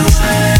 away.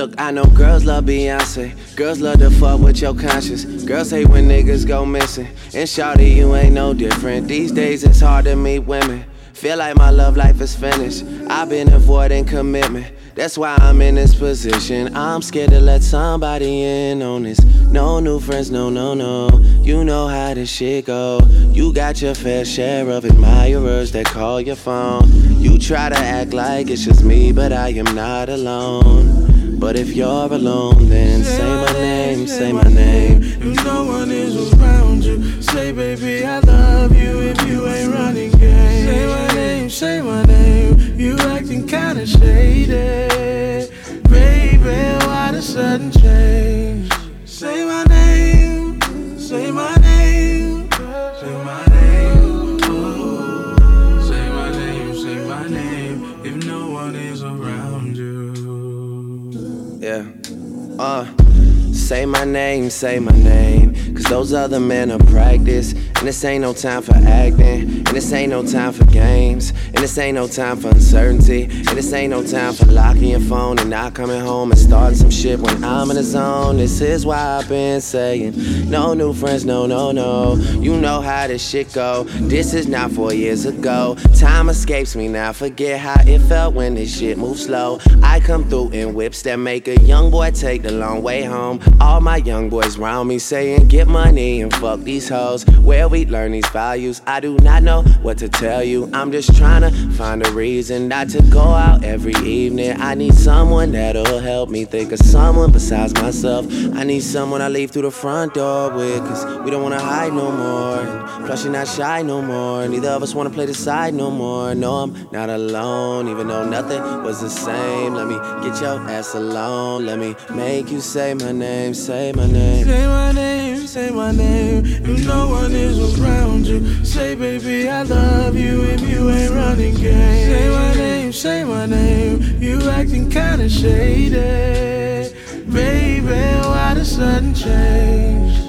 Look, I know girls love Beyonce. Girls love to fuck with your conscience. Girls hate when niggas go missing. And shawty, you ain't no different. These days it's hard to meet women. Feel like my love life is finished. I've been avoiding commitment. That's why I'm in this position. I'm scared to let somebody in on this. No new friends, no, no, no. You know how this shit go. You got your fair share of admirers that call your phone. You try to act like it's just me, but I am not alone. But if you're alone, then say my name, say my name. If no one is around you, say, baby, I love you if you ain't running game. Say my name, say my name. You acting kinda shady. Baby, why the sudden change? Say my name, say my name, say my name. Uh. Say my name, say my name. Cause those other men are practice. And this ain't no time for acting. And this ain't no time for games. And this ain't no time for uncertainty. And this ain't no time for locking your phone and not coming home and starting some shit when I'm in the zone. This is why I've been saying no new friends, no, no, no. You know how this shit go. This is not four years ago. Time escapes me now. Forget how it felt when this shit moved slow. I come through in whips that make a young boy take the long way home. All my young boys round me saying, get money and fuck these hoes. Where we learn these values, I do not know what to tell you. I'm just trying to find a reason not to go out every evening. I need someone that'll help me think of someone besides myself. I need someone I leave through the front door with, cause we don't wanna hide no more. Plus, you're not shy no more. Neither of us wanna play the side no more. No, I'm not alone, even though nothing was the same. Let me get your ass alone. Let me make you say my name, say my name. Say my name, say my name. If no one is around you, say, baby, I love you if you ain't running game. Say my name, say my name. You acting kinda shady. Baby, why the sudden change?